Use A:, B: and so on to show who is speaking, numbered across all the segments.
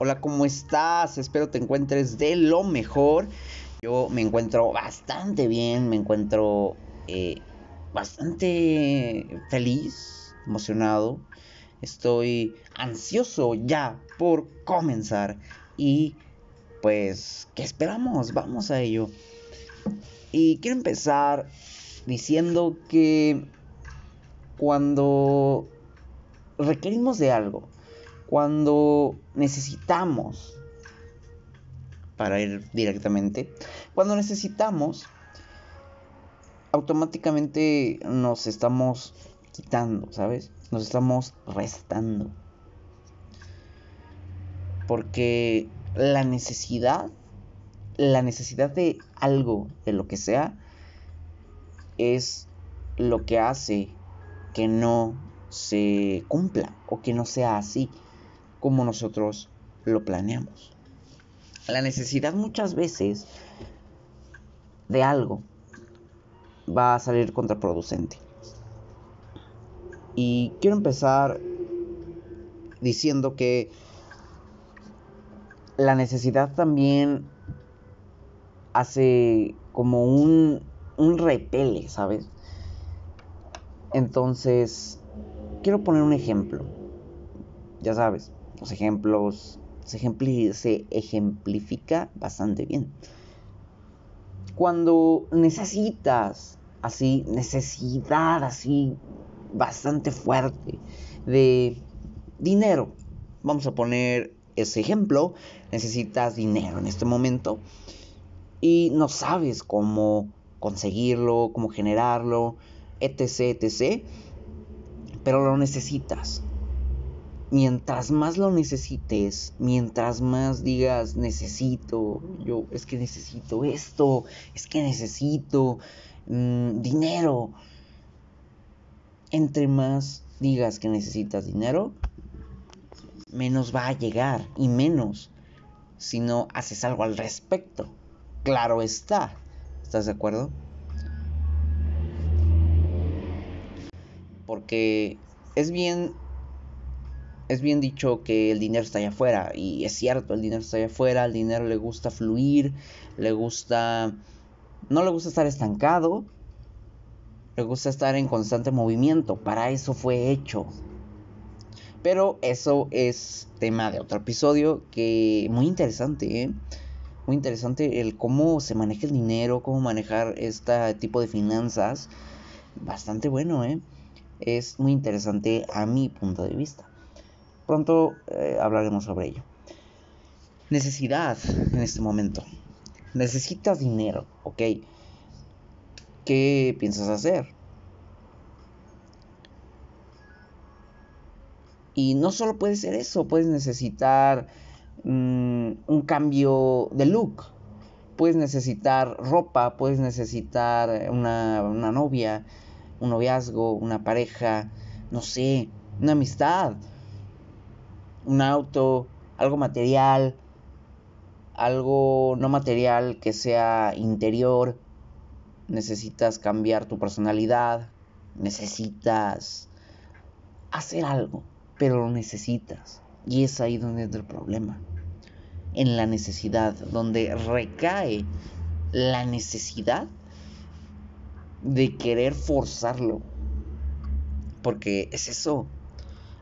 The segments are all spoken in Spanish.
A: Hola, ¿cómo estás? Espero te encuentres de lo mejor. Yo me encuentro bastante bien, me encuentro eh, bastante feliz, emocionado. Estoy ansioso ya por comenzar. Y pues, ¿qué esperamos? Vamos a ello. Y quiero empezar diciendo que cuando requerimos de algo, cuando necesitamos, para ir directamente, cuando necesitamos, automáticamente nos estamos quitando, ¿sabes? Nos estamos restando. Porque la necesidad, la necesidad de algo, de lo que sea, es lo que hace que no se cumpla o que no sea así como nosotros lo planeamos. La necesidad muchas veces de algo va a salir contraproducente. Y quiero empezar diciendo que la necesidad también hace como un, un repele, ¿sabes? Entonces, quiero poner un ejemplo. Ya sabes, los ejemplos se, ejemplifica bastante bien. Cuando necesitas así, necesidad así bastante fuerte de dinero. Vamos a poner ese ejemplo. Necesitas dinero en este momento y no sabes cómo conseguirlo, cómo generarlo, etc, etc. Pero lo necesitas mientras más lo necesites, mientras más digas necesito, yo es que necesito esto, es que necesito mm, dinero, entre más digas que necesitas dinero, menos va a llegar y menos si no haces algo al respecto. Claro está, ¿estás de acuerdo? Porque es bien es bien dicho que el dinero está allá afuera y es cierto, el dinero está allá afuera, al dinero le gusta fluir, le gusta no le gusta estar estancado, le gusta estar en constante movimiento, para eso fue hecho. Pero eso es tema de otro episodio que muy interesante, ¿eh? Muy interesante el cómo se maneja el dinero, cómo manejar este tipo de finanzas. Bastante bueno, ¿eh? Es muy interesante a mi punto de vista. Pronto eh, hablaremos sobre ello. Necesidad en este momento. Necesitas dinero, ¿ok? ¿Qué piensas hacer? Y no solo puede ser eso, puedes necesitar mm, un cambio de look, puedes necesitar ropa, puedes necesitar una, una novia, un noviazgo, una pareja, no sé, una amistad un auto, algo material, algo no material que sea interior, necesitas cambiar tu personalidad, necesitas hacer algo, pero lo necesitas. Y es ahí donde entra el problema. En la necesidad, donde recae la necesidad de querer forzarlo. Porque es eso,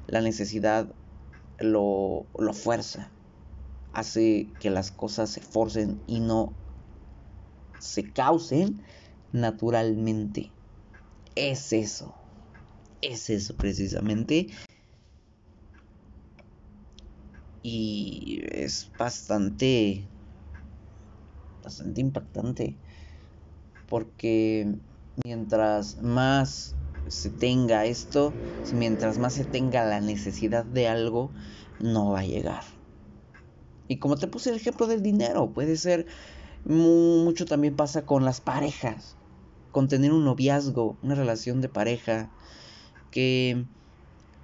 A: la necesidad lo, lo fuerza, hace que las cosas se forcen y no se causen naturalmente. Es eso, es eso precisamente. Y es bastante, bastante impactante. Porque mientras más se tenga esto, mientras más se tenga la necesidad de algo, no va a llegar. Y como te puse el ejemplo del dinero, puede ser mucho también pasa con las parejas, con tener un noviazgo, una relación de pareja que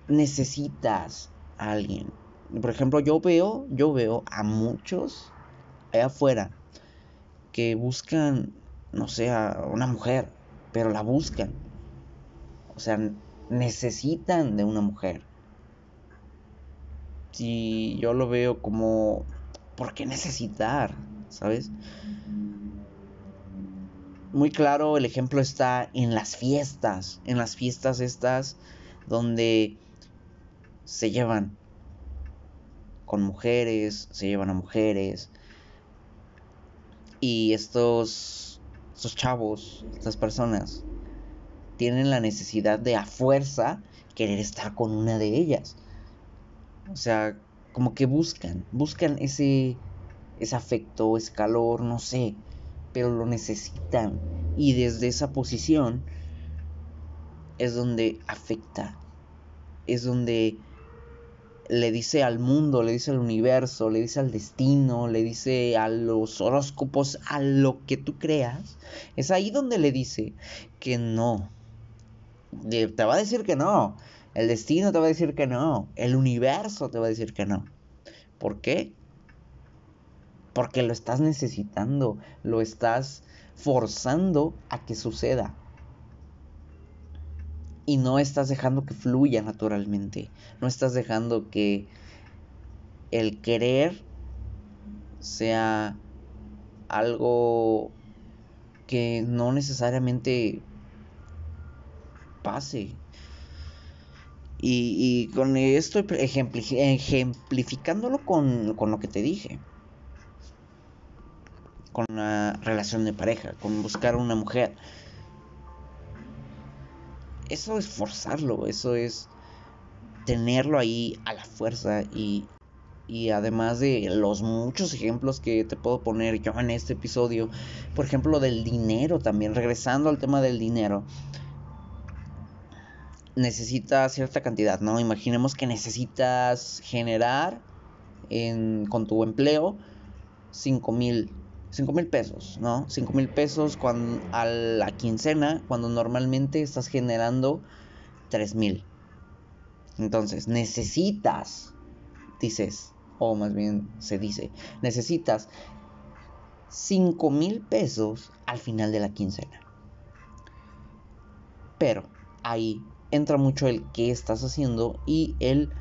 A: necesitas a alguien. Por ejemplo, yo veo, yo veo a muchos allá afuera que buscan, no sé, a una mujer, pero la buscan o sea, necesitan de una mujer. Si yo lo veo como, ¿por qué necesitar? ¿Sabes? Muy claro el ejemplo está en las fiestas, en las fiestas estas donde se llevan con mujeres, se llevan a mujeres. Y estos, estos chavos, estas personas, tienen la necesidad de a fuerza querer estar con una de ellas. O sea, como que buscan, buscan ese, ese afecto, ese calor, no sé, pero lo necesitan. Y desde esa posición es donde afecta, es donde le dice al mundo, le dice al universo, le dice al destino, le dice a los horóscopos, a lo que tú creas. Es ahí donde le dice que no. Te va a decir que no. El destino te va a decir que no. El universo te va a decir que no. ¿Por qué? Porque lo estás necesitando, lo estás forzando a que suceda. Y no estás dejando que fluya naturalmente. No estás dejando que el querer sea algo que no necesariamente pase. Y, con esto ejemplificándolo con, con lo que te dije. Con la relación de pareja, con buscar una mujer. Eso es forzarlo, eso es tenerlo ahí a la fuerza y, y además de los muchos ejemplos que te puedo poner yo en este episodio, por ejemplo del dinero también, regresando al tema del dinero, necesita cierta cantidad, ¿no? Imaginemos que necesitas generar con tu empleo 5 mil mil pesos, ¿no? 5 mil pesos cuando, a la quincena cuando normalmente estás generando 3 mil. Entonces, necesitas, dices, o más bien se dice, necesitas 5 mil pesos al final de la quincena. Pero ahí entra mucho el qué estás haciendo y el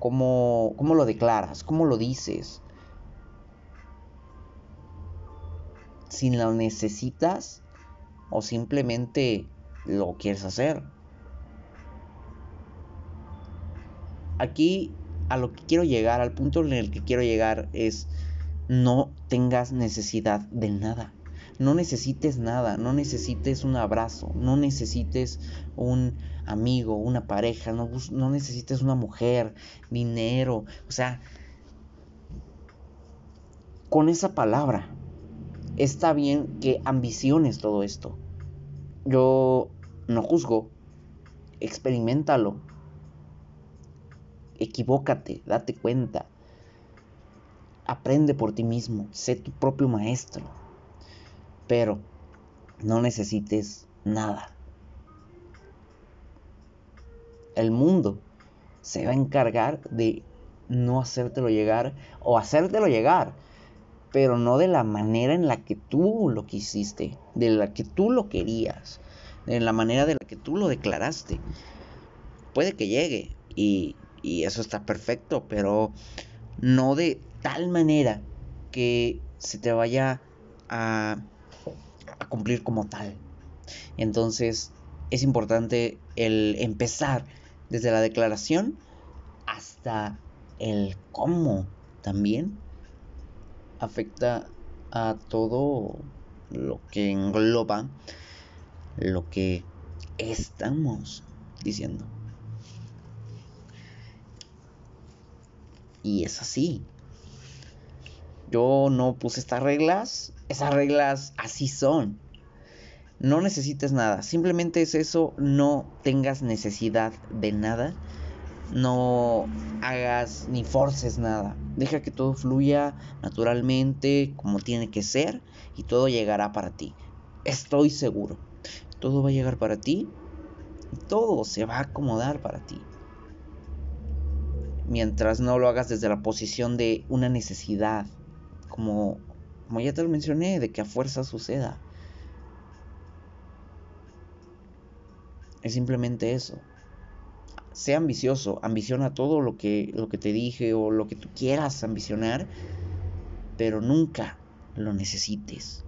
A: cómo, cómo lo declaras, cómo lo dices. Si lo necesitas o simplemente lo quieres hacer. Aquí a lo que quiero llegar, al punto en el que quiero llegar es no tengas necesidad de nada. No necesites nada, no necesites un abrazo, no necesites un amigo, una pareja, no, no necesites una mujer, dinero, o sea, con esa palabra está bien que ambiciones todo esto. Yo no juzgo, experimentalo, equivócate, date cuenta, aprende por ti mismo, sé tu propio maestro, pero no necesites nada el mundo se va a encargar de no hacértelo llegar o hacértelo llegar, pero no de la manera en la que tú lo quisiste, de la que tú lo querías, de la manera de la que tú lo declaraste. Puede que llegue y, y eso está perfecto, pero no de tal manera que se te vaya a, cumplir como tal. Entonces es importante el empezar desde la declaración hasta el cómo también afecta a todo lo que engloba lo que estamos diciendo. Y es así. Yo no puse estas reglas. Esas reglas así son. No necesites nada, simplemente es eso, no tengas necesidad de nada, no hagas ni forces nada, deja que todo fluya naturalmente como tiene que ser y todo llegará para ti. Estoy seguro, todo va a llegar para ti todo se va a acomodar para ti. Mientras no lo hagas desde la posición de una necesidad, como, como ya te lo mencioné, de que a fuerza suceda. Es simplemente eso. sea ambicioso, ambiciona todo lo que, lo que te dije o lo que tú quieras ambicionar, pero nunca lo necesites.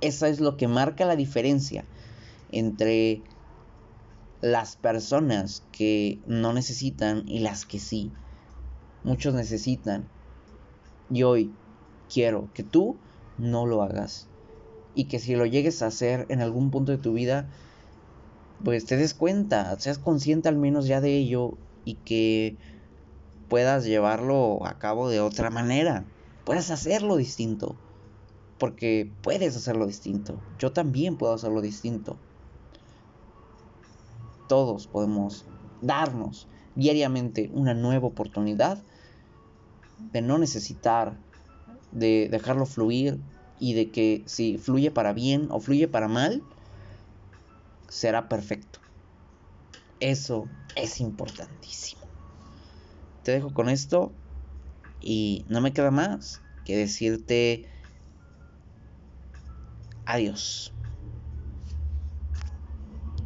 A: Esa es lo que marca la diferencia entre las personas que no necesitan y las que sí. Muchos necesitan. Y hoy quiero que tú no lo hagas. Y que si lo llegues a hacer en algún punto de tu vida, pues te des cuenta, seas consciente al menos ya de ello y que puedas llevarlo a cabo de otra manera. Puedas hacerlo distinto. Porque puedes hacerlo distinto. Yo también puedo hacerlo distinto. Todos podemos darnos diariamente una nueva oportunidad de no necesitar de dejarlo fluir y de que si fluye para bien o fluye para mal, será perfecto. Eso es importantísimo. Te dejo con esto y no me queda más que decirte adiós.